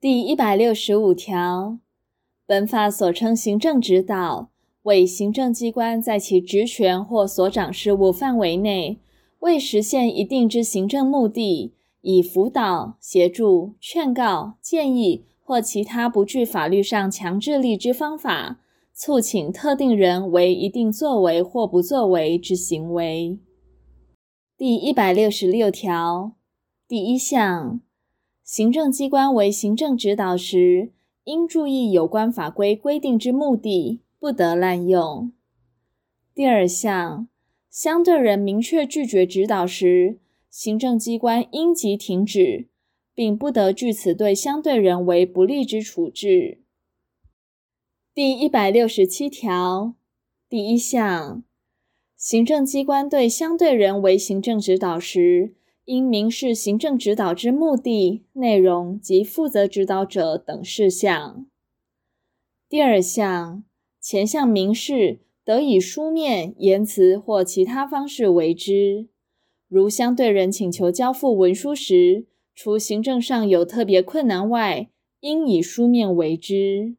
第一百六十五条，本法所称行政指导，为行政机关在其职权或所掌事务范围内，为实现一定之行政目的，以辅导、协助、劝告、建议或其他不具法律上强制力之方法，促请特定人为一定作为或不作为之行为。第一百六十六条第一项，行政机关为行政指导时，应注意有关法规规定之目的，不得滥用。第二项，相对人明确拒绝指导时，行政机关应即停止，并不得据此对相对人为不利之处置。第一百六十七条第一项。行政机关对相对人为行政指导时，应明示行政指导之目的、内容及负责指导者等事项。第二项，前项明示得以书面、言辞或其他方式为之。如相对人请求交付文书时，除行政上有特别困难外，应以书面为之。